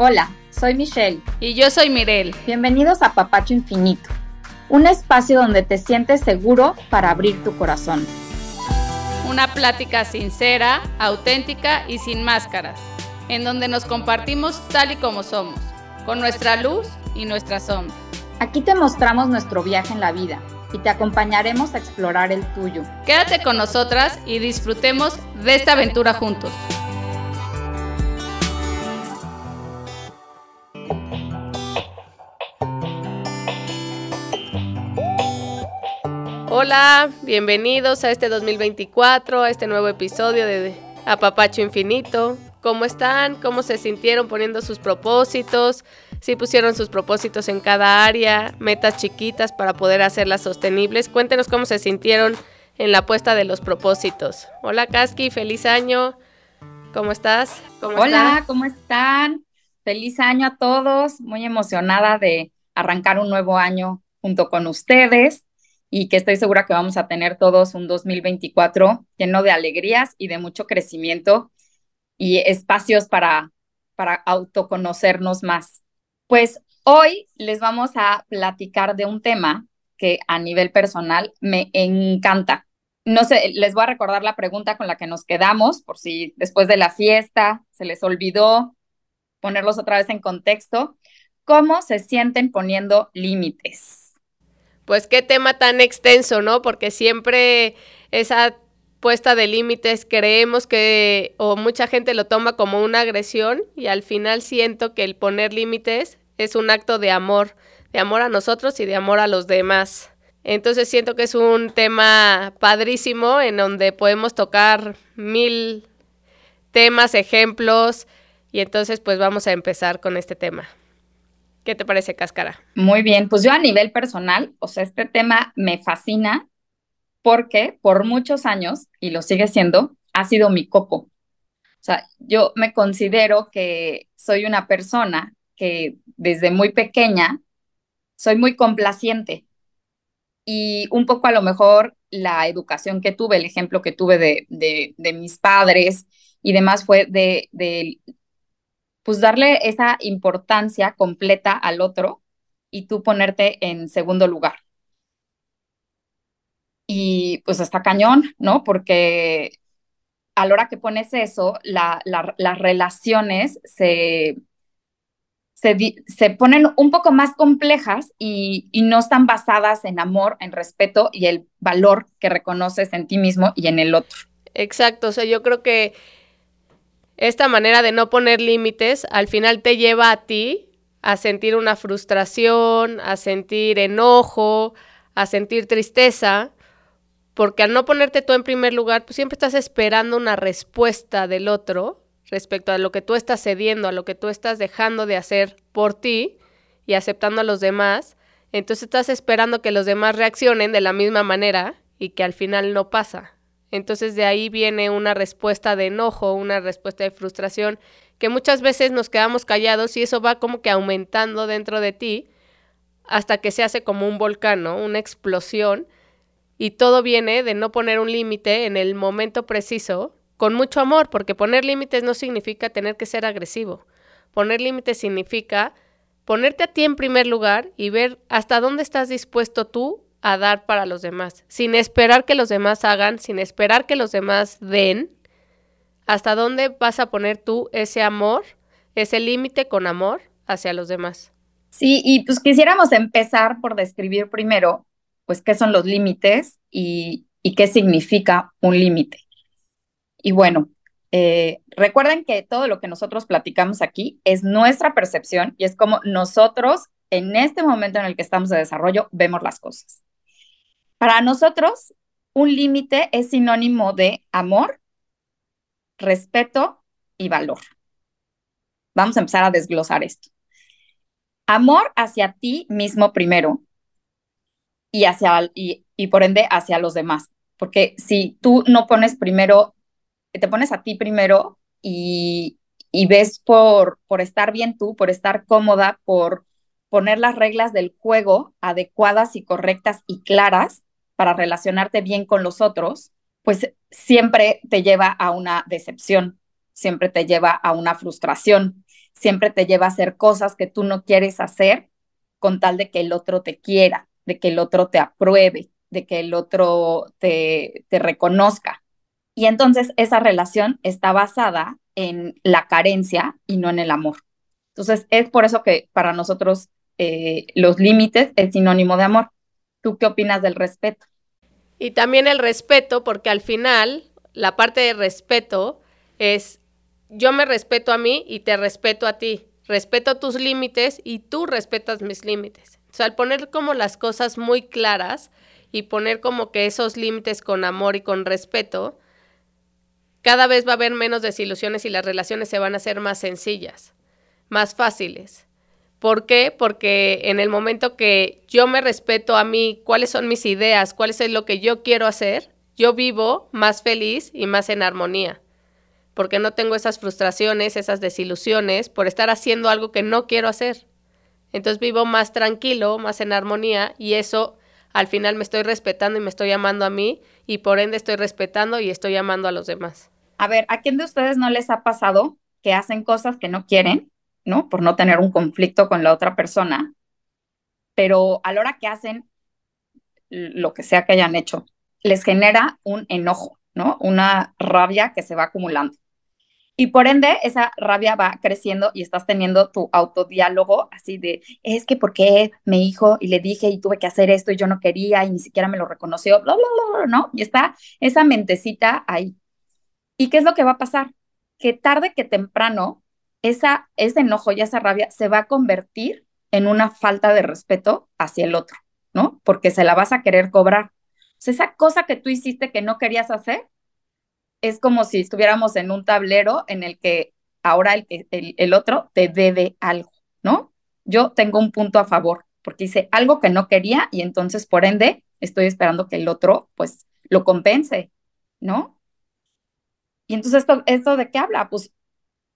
Hola, soy Michelle. Y yo soy Mirel. Bienvenidos a Papacho Infinito, un espacio donde te sientes seguro para abrir tu corazón. Una plática sincera, auténtica y sin máscaras, en donde nos compartimos tal y como somos, con nuestra luz y nuestra sombra. Aquí te mostramos nuestro viaje en la vida y te acompañaremos a explorar el tuyo. Quédate con nosotras y disfrutemos de esta aventura juntos. Hola, bienvenidos a este 2024, a este nuevo episodio de Apapacho Infinito. ¿Cómo están? ¿Cómo se sintieron poniendo sus propósitos? Si pusieron sus propósitos en cada área, metas chiquitas para poder hacerlas sostenibles. Cuéntenos cómo se sintieron en la puesta de los propósitos. Hola Kaski, feliz año. ¿Cómo estás? Hola, ¿cómo están? Feliz año a todos. Muy emocionada de arrancar un nuevo año junto con ustedes y que estoy segura que vamos a tener todos un 2024 lleno de alegrías y de mucho crecimiento y espacios para, para autoconocernos más. Pues hoy les vamos a platicar de un tema que a nivel personal me encanta. No sé, les voy a recordar la pregunta con la que nos quedamos, por si después de la fiesta se les olvidó ponerlos otra vez en contexto. ¿Cómo se sienten poniendo límites? Pues qué tema tan extenso, ¿no? Porque siempre esa puesta de límites creemos que o mucha gente lo toma como una agresión y al final siento que el poner límites es un acto de amor, de amor a nosotros y de amor a los demás. Entonces siento que es un tema padrísimo en donde podemos tocar mil temas, ejemplos y entonces pues vamos a empezar con este tema. ¿Qué te parece, Cáscara? Muy bien, pues yo a nivel personal, o sea, este tema me fascina porque por muchos años, y lo sigue siendo, ha sido mi coco. O sea, yo me considero que soy una persona que desde muy pequeña soy muy complaciente y un poco a lo mejor la educación que tuve, el ejemplo que tuve de, de, mis padres y demás fue de, de pues darle esa importancia completa al otro y tú ponerte en segundo lugar. Y pues está cañón, ¿no? Porque a la hora que pones eso, las relaciones se, se, ponen un poco más complejas y, y, no están basadas en amor, en respeto y el valor que reconoces en ti mismo y en el otro. Exacto, o sea, yo creo que esta manera de no poner límites al final te lleva a ti a sentir una frustración, a sentir enojo, a sentir tristeza, porque al no ponerte tú en primer lugar, pues siempre estás esperando una respuesta del otro respecto a lo que tú estás cediendo, a lo que tú estás dejando de hacer por ti y aceptando a los demás. Entonces estás esperando que los demás reaccionen de la misma manera y que al final no pasa. Entonces de ahí viene una respuesta de enojo, una respuesta de frustración, que muchas veces nos quedamos callados y eso va como que aumentando dentro de ti hasta que se hace como un volcán, Una explosión. Y todo viene de no poner un límite en el momento preciso, con mucho amor, porque poner límites no significa tener que ser agresivo. Poner límites significa ponerte a ti en primer lugar y ver hasta dónde estás dispuesto tú a dar para los demás, sin esperar que los demás hagan, sin esperar que los demás den. ¿Hasta dónde vas a poner tú ese amor, ese límite con amor hacia los demás? Sí, y pues quisiéramos empezar por describir primero, pues, qué son los límites y, qué significa un límite. Y bueno, eh, recuerden que todo lo que nosotros platicamos aquí es nuestra percepción y es como nosotros en este momento en el que estamos de desarrollo vemos las cosas. Para nosotros, un límite es sinónimo de amor, respeto y valor. Vamos a empezar a desglosar esto. Amor hacia ti mismo primero y, hacia, y, por ende hacia los demás. Porque si tú no pones primero, te pones a ti primero y, y ves por, por estar bien tú, por estar cómoda, por poner las reglas del juego adecuadas y correctas y claras, para relacionarte bien con los otros, pues siempre te lleva a una decepción, siempre te lleva a una frustración, siempre te lleva a hacer cosas que tú no quieres hacer con tal de que el otro te quiera, de que el otro te apruebe, de que el otro te, reconozca. Y entonces esa relación está basada en la carencia y no en el amor. Entonces es por eso que para nosotros eh, los límites es sinónimo de amor. ¿Tú qué opinas del respeto? Y también el respeto, porque al final la parte de respeto es yo me respeto a mí y te respeto a ti. Respeto tus límites y tú respetas mis límites. O sea, al poner como las cosas muy claras y poner como que esos límites con amor y con respeto, cada vez va a haber menos desilusiones y las relaciones se van a hacer más sencillas, más fáciles. ¿Por qué? Porque en el momento que yo me respeto a mí, cuáles son mis ideas, cuál es lo que yo quiero hacer, yo vivo más feliz y más en armonía. Porque no tengo esas frustraciones, esas desilusiones por estar haciendo algo que no quiero hacer. Entonces vivo más tranquilo, más en armonía y eso al final me estoy respetando y me estoy amando a mí y por ende estoy respetando y estoy amando a los demás. A ver, ¿a quién de ustedes no les ha pasado que hacen cosas que no quieren, Por no tener un conflicto con la otra persona, pero a la hora que hacen lo que sea que hayan hecho, les genera un enojo, ¿no? Una rabia que se va acumulando. Y por ende, esa rabia va creciendo y estás teniendo tu autodiálogo así de, es que porque me hijo y le dije y tuve que hacer esto y yo no quería y ni siquiera me lo reconoció, bla, bla, bla, ¿no? Y está esa mentecita ahí. ¿Y qué es lo que va a pasar? Que tarde que temprano, esa, ese enojo y esa rabia se va a convertir en una falta de respeto hacia el otro, ¿no? Porque se la vas a querer cobrar. Esa cosa que tú hiciste que no querías hacer, es como si estuviéramos en un tablero en el que ahora el, el, el otro te debe algo, ¿no? Yo tengo un punto a favor porque hice algo que no quería y entonces por ende estoy esperando que el otro pues lo compense, ¿no? Y entonces esto, esto de qué habla? Pues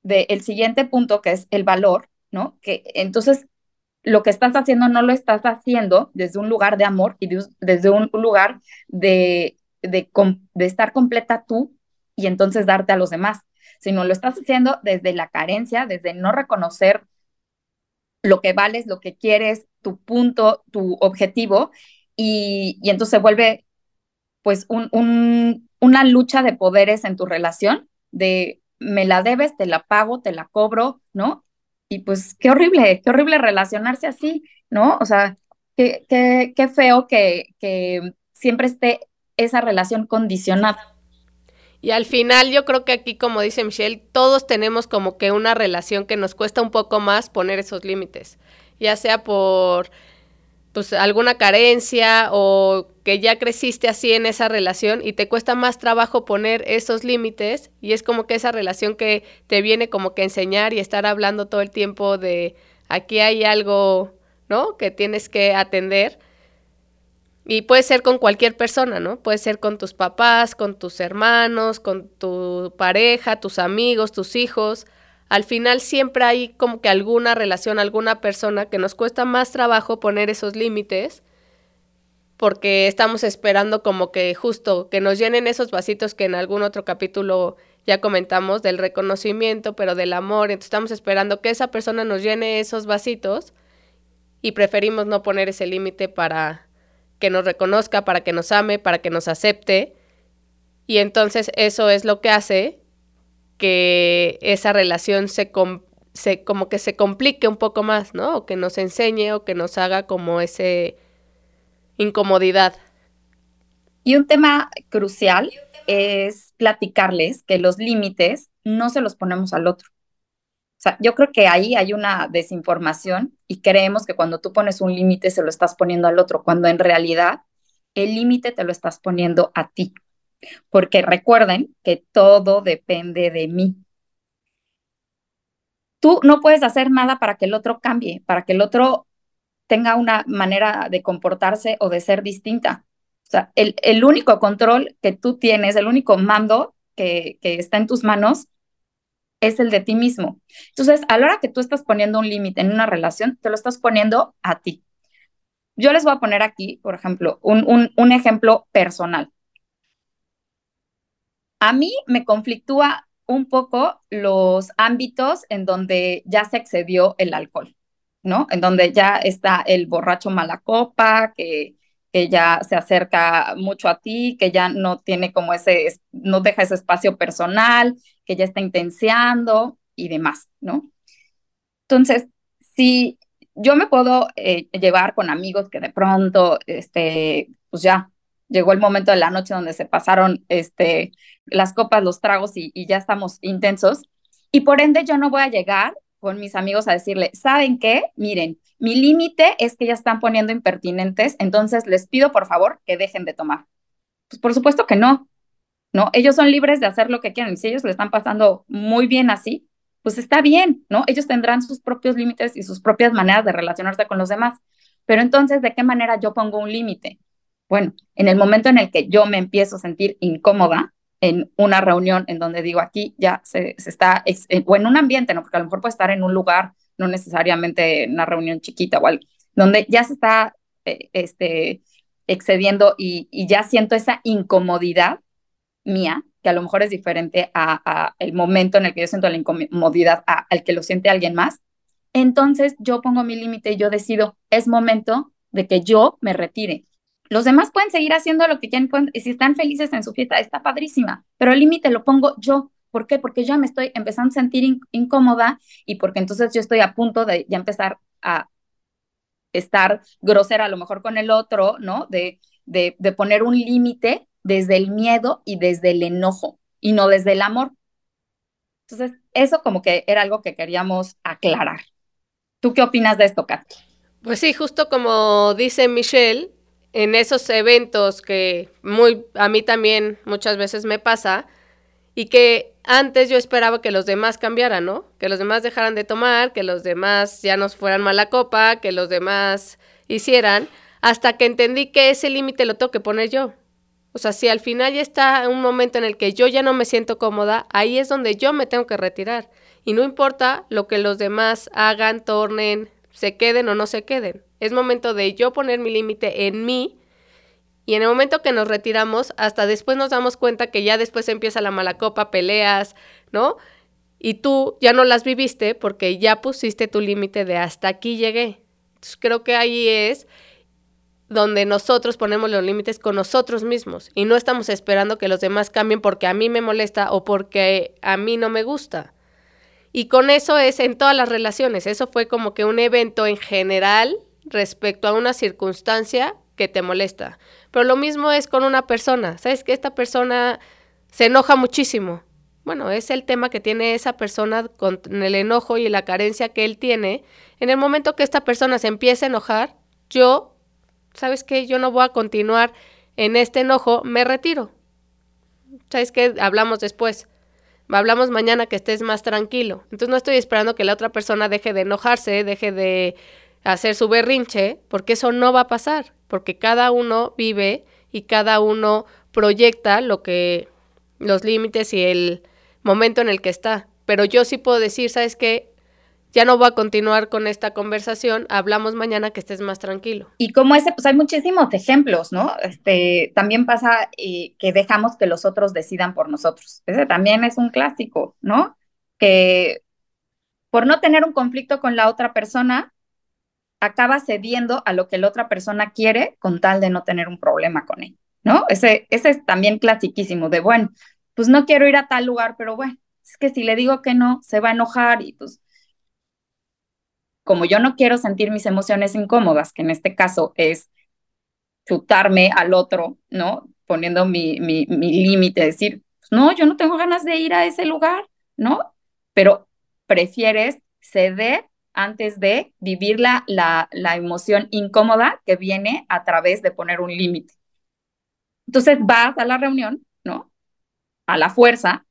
del el siguiente punto que es el valor, ¿no? Que entonces lo que estás haciendo no lo estás haciendo desde un lugar de amor y desde un lugar de, de, de estar completa tú y entonces darte a los demás, sino lo estás haciendo desde la carencia, desde no reconocer lo que vales, lo que quieres, tu punto, tu objetivo, y, y entonces se vuelve pues un, un, una lucha de poderes en tu relación, de me la debes, te la pago, te la cobro, ¿no? Y pues qué horrible, qué horrible relacionarse así, ¿no? O sea, qué, qué, qué feo que, que siempre esté esa relación condicionada. Y al final yo creo que aquí, como dice Michelle, todos tenemos como que una relación que nos cuesta un poco más poner esos límites, ya sea por pues alguna carencia o que ya creciste así en esa relación y te cuesta más trabajo poner esos límites y es como que esa relación que te viene como que enseñar y estar hablando todo el tiempo de aquí hay algo, ¿no? que tienes que atender y puede ser con cualquier persona, ¿no? Puede ser con tus papás, con tus hermanos, con tu pareja, tus amigos, tus hijos. Al final siempre hay como que alguna relación, alguna persona que nos cuesta más trabajo poner esos límites porque estamos esperando como que justo que nos llenen esos vasitos que en algún otro capítulo ya comentamos del reconocimiento, pero del amor. Entonces estamos esperando que esa persona nos llene esos vasitos y preferimos no poner ese límite para que nos reconozca, para que nos ame, para que nos acepte. Y entonces eso es lo que hace que esa relación se, como que se complique un poco más, ¿no? O que nos enseñe o que nos haga como ese incomodidad. Y un tema crucial es platicarles que los límites no se los ponemos al otro. O sea, yo creo que ahí hay una desinformación y creemos que cuando tú pones un límite se lo estás poniendo al otro, cuando en realidad el límite te lo estás poniendo a ti. Porque recuerden que todo depende de mí. Tú no puedes hacer nada para que el otro cambie, para que el otro tenga una manera de comportarse o de ser distinta. O sea, el, único control que tú tienes, el único mando que, que está en tus manos es el de ti mismo. Entonces, a la hora que tú estás poniendo un límite en una relación, te lo estás poniendo a ti. Yo les voy a poner aquí, por ejemplo, un, un, ejemplo personal. A mí me conflictúa un poco los ámbitos en donde ya se excedió el alcohol, ¿no? En donde ya está el borracho mala copa, que, que ya se acerca mucho a ti, que ya no tiene como ese, no deja ese espacio personal, que ya está intenseando y demás, ¿no? Entonces, si yo me puedo eh, llevar con amigos que de pronto, este, pues ya llegó el momento de la noche donde se pasaron este, las copas, los tragos y, y ya estamos intensos. Y por ende yo no voy a llegar con mis amigos a decirle, ¿saben qué? Miren, mi límite es que ya están poniendo impertinentes, entonces les pido por favor que dejen de tomar. Pues por supuesto que no, ¿no? Ellos son libres de hacer lo que quieran. Si ellos le están pasando muy bien así, pues está bien, ¿no? Ellos tendrán sus propios límites y sus propias maneras de relacionarse con los demás. Pero entonces, ¿de qué manera yo pongo un límite? Bueno, en el momento en el que yo me empiezo a sentir incómoda en una reunión en donde digo aquí ya se, está, eh, o en un ambiente, ¿no? Porque a lo mejor puede estar en un lugar, no necesariamente en una reunión chiquita o donde ya se está eh, este, excediendo y, ya siento esa incomodidad mía, que a lo mejor es diferente a, el momento en el que yo siento la incomodidad al que lo siente alguien más, entonces yo pongo mi límite y yo decido, es momento de que yo me retire. Los demás pueden seguir haciendo lo que quieran, y si están felices en su fiesta, está padrísima, pero el límite lo pongo yo. ¿Por qué? Porque ya me estoy empezando a sentir incómoda y porque entonces yo estoy a punto de ya empezar a estar grosera a lo mejor con el otro, ¿no? De, de, de poner un límite desde el miedo y desde el enojo y no desde el amor. Entonces, eso como que era algo que queríamos aclarar. ¿Tú qué opinas de esto, Kat? Pues sí, justo como dice Michelle, en esos eventos que muy a mí también muchas veces me pasa y que antes yo esperaba que los demás cambiaran, ¿no? Que los demás dejaran de tomar, que los demás ya nos fueran mala copa, que los demás hicieran, hasta que entendí que ese límite lo tengo que poner yo. O sea, si al final ya está un momento en el que yo ya no me siento cómoda, ahí es donde yo me tengo que retirar. Y no importa lo que los demás hagan, tornen, se queden o no se queden. Es momento de yo poner mi límite en mí y en el momento que nos retiramos, hasta después nos damos cuenta que ya después empieza la mala copa, peleas, ¿no? Y tú ya no las viviste porque ya pusiste tu límite de hasta aquí llegué. Entonces creo que ahí es donde nosotros ponemos los límites con nosotros mismos y no estamos esperando que los demás cambien porque a mí me molesta o porque a mí no me gusta. Y con eso es en todas las relaciones. Eso fue como que un evento en general respecto a una circunstancia que te molesta. Pero lo mismo es con una persona. ¿Sabes que esta persona se enoja muchísimo? Bueno, es el tema que tiene esa persona con el enojo y la carencia que él tiene. En el momento que esta persona se empiece a enojar, yo ¿sabes qué? Yo no voy a continuar en este enojo, me retiro. ¿Sabes qué? Hablamos después. Hablamos mañana que estés más tranquilo. Entonces no estoy esperando que la otra persona deje de enojarse, deje de hacer su berrinche, porque eso no va a pasar, porque cada uno vive y cada uno proyecta lo que los límites y el momento en el que está. Pero yo sí puedo decir, ¿sabes qué? ya no voy a continuar con esta conversación, hablamos mañana que estés más tranquilo. Y como ese, pues hay muchísimos ejemplos, ¿no? Este, también pasa eh, que dejamos que los otros decidan por nosotros. Ese también es un clásico, ¿no? Que por no tener un conflicto con la otra persona, acaba cediendo a lo que la otra persona quiere con tal de no tener un problema con él, ¿no? Ese, ese es también clasiquísimo de, bueno, pues no quiero ir a tal lugar, pero bueno, es que si le digo que no, se va a enojar y pues como yo no quiero sentir mis emociones incómodas, que en este caso es chutarme al otro, ¿no? Poniendo mi, mi, mi límite, decir, no, yo no tengo ganas de ir a ese lugar, ¿no? Pero prefieres ceder antes de vivir la, la, la emoción incómoda que viene a través de poner un límite. Entonces vas a la reunión, ¿no? A la fuerza,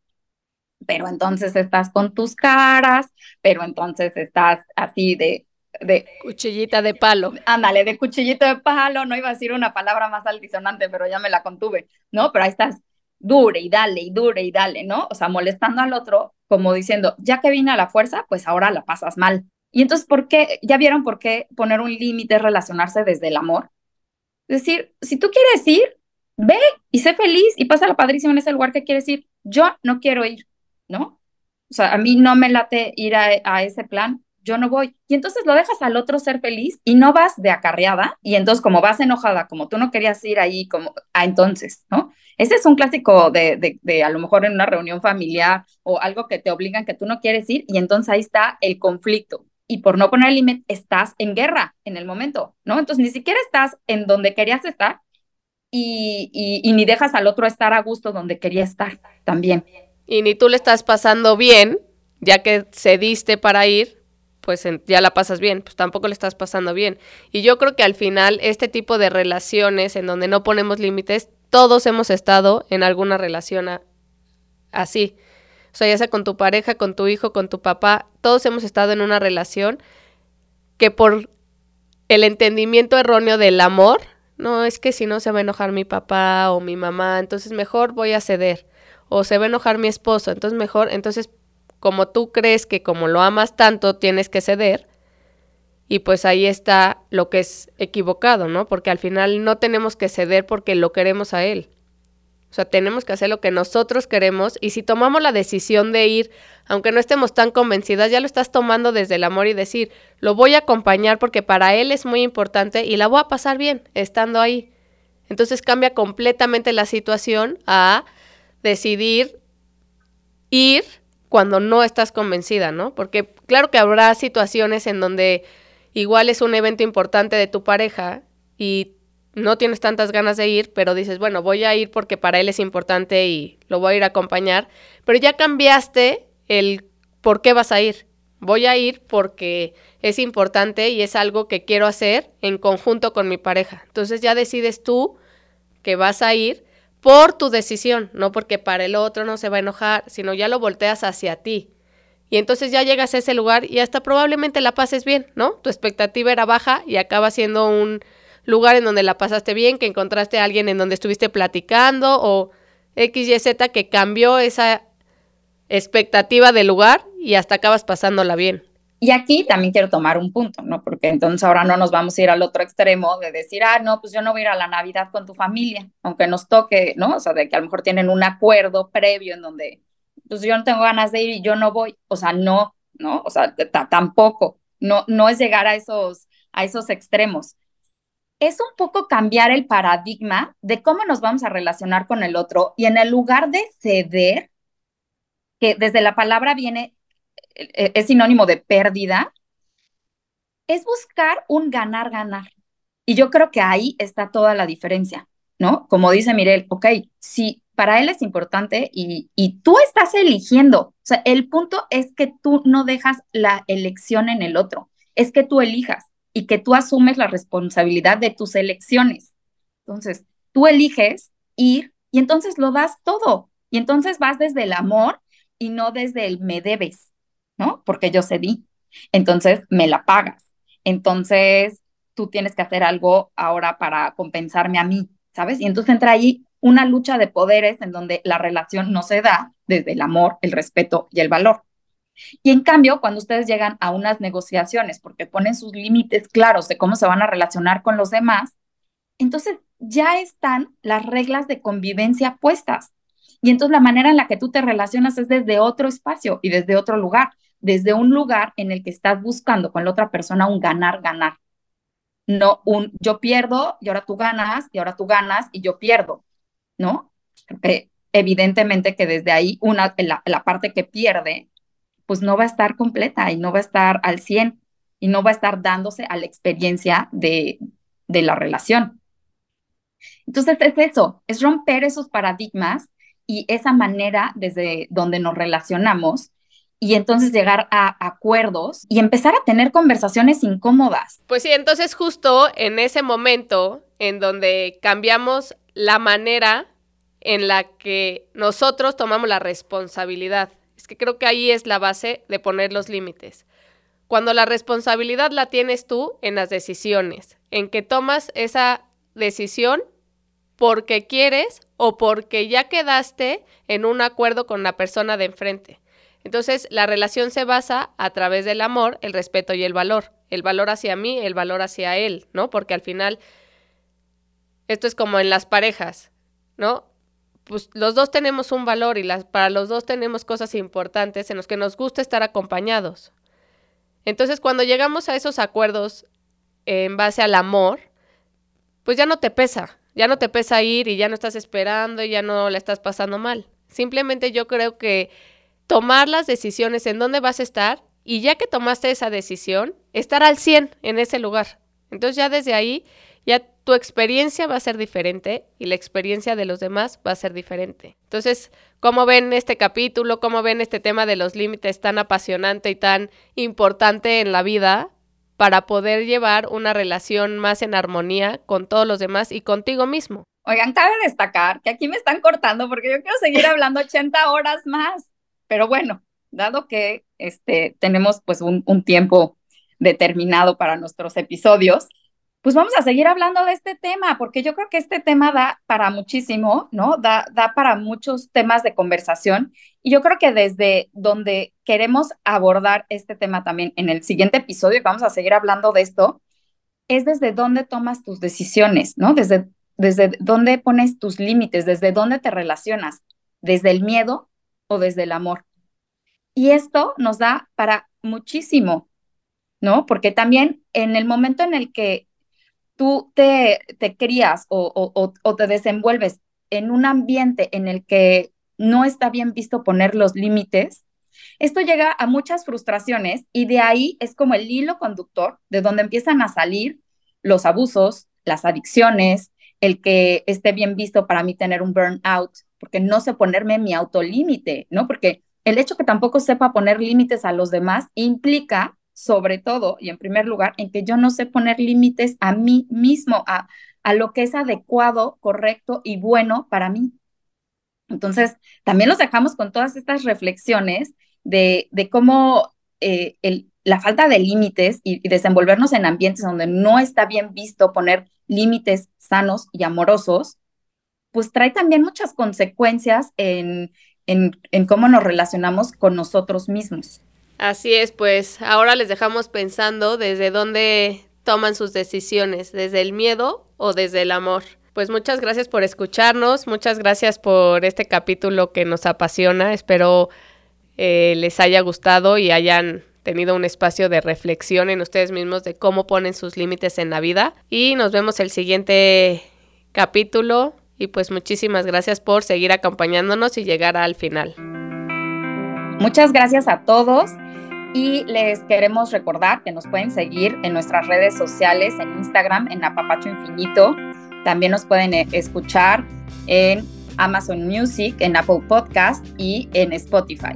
pero entonces estás con tus caras, pero entonces estás así de... de cuchillita de palo. Ándale, de cuchillito de palo, no iba a decir una palabra más altisonante, pero ya me la contuve, ¿no? Pero ahí estás dure y dale y dure y dale, ¿no? O sea, molestando al otro, como diciendo, ya que vine a la fuerza, pues ahora la pasas mal. Y entonces, ¿por qué? ¿Ya vieron por qué poner un límite es relacionarse desde el amor? Es decir, si tú quieres ir, ve y sé feliz y pasa la padrísima en ese lugar que quieres ir. Yo no quiero ir ¿no? O sea, a mí no me late ir a, ese plan, yo no voy. Y entonces lo dejas al otro ser feliz y no vas de acarreada y entonces como vas enojada, como tú no querías ir ahí, como a entonces, ¿no? Ese es un clásico de, de, de, a lo mejor en una reunión familiar o algo que te obligan que tú no quieres ir y entonces ahí está el conflicto. Y por no poner límite, estás en guerra en el momento, ¿no? Entonces ni siquiera estás en donde querías estar y, ni dejas al otro estar a gusto donde quería estar también. Y ni tú le estás pasando bien, ya que cediste para ir, pues ya la pasas bien, pues tampoco le estás pasando bien. Y yo creo que al final este tipo de relaciones en donde no ponemos límites, todos hemos estado en alguna relación así. O sea, ya sea con tu pareja, con tu hijo, con tu papá, todos hemos estado en una relación que por el entendimiento erróneo del amor, no, es que si no se va a enojar mi papá o mi mamá, entonces mejor voy a ceder. O se va a enojar mi esposo, entonces mejor, entonces como tú crees que como lo amas tanto tienes que ceder, y pues ahí está lo que es equivocado, ¿no? Porque al final no tenemos que ceder porque lo queremos a él. O sea, tenemos que hacer lo que nosotros queremos y si tomamos la decisión de ir, aunque no estemos tan convencidas, ya lo estás tomando desde el amor y decir, lo voy a acompañar porque para él es muy importante y la voy a pasar bien estando ahí. Entonces cambia completamente la situación a decidir ir cuando no estás convencida, ¿no? Porque claro que habrá situaciones en donde igual es un evento importante de tu pareja y no tienes tantas ganas de ir, pero dices, bueno, voy a ir porque para él es importante y lo voy a ir a acompañar, pero ya cambiaste el por qué vas a ir. Voy a ir porque es importante y es algo que quiero hacer en conjunto con mi pareja. Entonces ya decides tú que vas a ir por tu decisión, no porque para el otro no se va a enojar, sino ya lo volteas hacia ti. Y entonces ya llegas a ese lugar y hasta probablemente la pases bien, ¿no? Tu expectativa era baja y acaba siendo un lugar en donde la pasaste bien, que encontraste a alguien en donde estuviste platicando o X, Y, Z que cambió esa expectativa del lugar y hasta acabas pasándola bien. Y aquí también quiero tomar un punto, ¿no? Porque entonces ahora no nos vamos a ir al otro extremo de decir, ah, no, pues yo no voy a ir a la Navidad con tu familia, aunque nos toque, ¿no? O sea, de que a lo mejor tienen un acuerdo previo en donde pues yo no tengo ganas de ir y yo no voy, o sea, no, ¿no? O sea, tampoco, no, no es llegar a esos, a esos extremos. Es un poco cambiar el paradigma de cómo nos vamos a relacionar con el otro y en el lugar de ceder, que desde la palabra viene, e, es sinónimo de pérdida, es buscar un ganar-ganar. Y yo creo que ahí está toda la diferencia, ¿no? Como dice Mirel, ok, si para él es importante y, y tú estás eligiendo. O sea, el punto es que tú no dejas la elección en el otro, es que tú elijas y que tú asumes la responsabilidad de tus elecciones. Entonces, tú eliges ir y entonces lo das todo. Y entonces vas desde el amor y no desde el me debes, ¿no? Porque yo cedí. Entonces, me la pagas. Entonces, tú tienes que hacer algo ahora para compensarme a mí, ¿sabes? Y entonces entra ahí una lucha de poderes en donde la relación no se da desde el amor, el respeto y el valor. Y en cambio, cuando ustedes llegan a unas negociaciones porque ponen sus límites claros de cómo se van a relacionar con los demás, entonces ya están las reglas de convivencia puestas. Y entonces la manera en la que tú te relacionas es desde otro espacio y desde otro lugar, desde un lugar en el que estás buscando con la otra persona un ganar-ganar. No un yo pierdo y ahora tú ganas y ahora tú ganas y yo pierdo. ¿no? evidentemente que desde ahí una, la, parte que pierde, pues no va a estar completa y no va a estar al 100 y no va a estar dándose a la experiencia de, de la relación. Entonces es eso, es romper esos paradigmas y esa manera desde donde nos relacionamos y entonces llegar a acuerdos y empezar a tener conversaciones incómodas. Pues sí, entonces justo en ese momento en donde cambiamos la manera en la que nosotros tomamos la responsabilidad. Que creo que ahí es la base de poner los límites. Cuando la responsabilidad la tienes tú en las decisiones, en que tomas esa decisión porque quieres o porque ya quedaste en un acuerdo con la persona de enfrente. Entonces, la relación se basa a través del amor, el respeto y el valor. El valor hacia mí, el valor hacia él, ¿no? Porque al final, esto es como en las parejas, ¿no? Pues los dos tenemos un valor y las, para los dos tenemos cosas importantes en los que nos gusta estar acompañados. Entonces, cuando llegamos a esos acuerdos en base al amor, pues ya no te pesa, ya no te pesa ir y ya no estás esperando y ya no la estás pasando mal. Simplemente yo creo que tomar las decisiones en dónde vas a estar y ya que tomaste esa decisión, estar al 100 en ese lugar. Entonces ya desde ahí, tu experiencia va a ser diferente y la experiencia de los demás va a ser diferente. Entonces, ¿cómo ven este capítulo? ¿Cómo ven este tema de los límites tan apasionante y tan importante en la vida? para poder llevar una relación más en armonía con todos los demás y contigo mismo. Oigan, cabe destacar que aquí me están cortando porque yo quiero seguir hablando 80 horas más, pero bueno, dado que este, tenemos pues un, un tiempo determinado para nuestros episodios, pues vamos a seguir hablando de este tema, porque yo creo que este tema da para muchísimo, ¿no? Da, da para muchos temas de conversación. Y yo creo que desde donde queremos abordar este tema también en el siguiente episodio, que vamos a seguir hablando de esto, es desde dónde tomas tus decisiones, ¿no? Desde, desde dónde pones tus límites, desde dónde te relacionas, desde el miedo o desde el amor. Y esto nos da para muchísimo, ¿no? Porque también en el momento en el que tú te, te crías o, o, te desenvuelves en un ambiente en el que no está bien visto poner los límites, esto llega a muchas frustraciones y de ahí es como el hilo conductor de donde empiezan a salir los abusos, las adicciones, el que esté bien visto para mí tener un burnout, porque no sé ponerme mi autolímite, ¿no? Porque el hecho que tampoco sepa poner límites a los demás implica sobre todo y en primer lugar, en que yo no sé poner límites a mí mismo, a, a lo que es adecuado, correcto y bueno para mí. Entonces, también los dejamos con todas estas reflexiones de, de cómo eh, el, la falta de límites y, desenvolvernos en ambientes donde no está bien visto poner límites sanos y amorosos, pues trae también muchas consecuencias en, en, en cómo nos relacionamos con nosotros mismos. Así es, pues ahora les dejamos pensando desde dónde toman sus decisiones, desde el miedo o desde el amor. Pues muchas gracias por escucharnos, muchas gracias por este capítulo que nos apasiona. Espero eh, les haya gustado y hayan tenido un espacio de reflexión en ustedes mismos de cómo ponen sus límites en la vida. Y nos vemos el siguiente capítulo. Y pues muchísimas gracias por seguir acompañándonos y llegar al final. Muchas gracias a todos y les queremos recordar que nos pueden seguir en nuestras redes sociales, en Instagram, en Apapacho Infinito. También nos pueden eh, escuchar en Amazon Music, en Apple Podcast y en Spotify.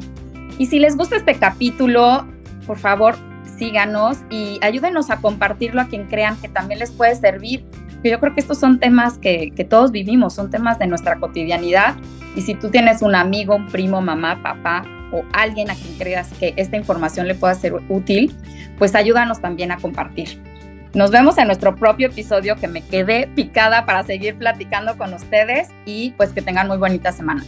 Y si les gusta este capítulo, por favor, síganos y ayúdenos a compartirlo a quien crean que también les puede servir. Yo creo que estos son temas que, que todos vivimos, son temas de nuestra cotidianidad. Y si tú tienes un amigo, un primo, mamá, papá, o alguien a quien creas que esta información le pueda ser útil, pues ayúdanos también a compartir. Nos vemos en nuestro propio episodio que me quedé picada para seguir platicando con ustedes y pues que tengan muy bonita semana.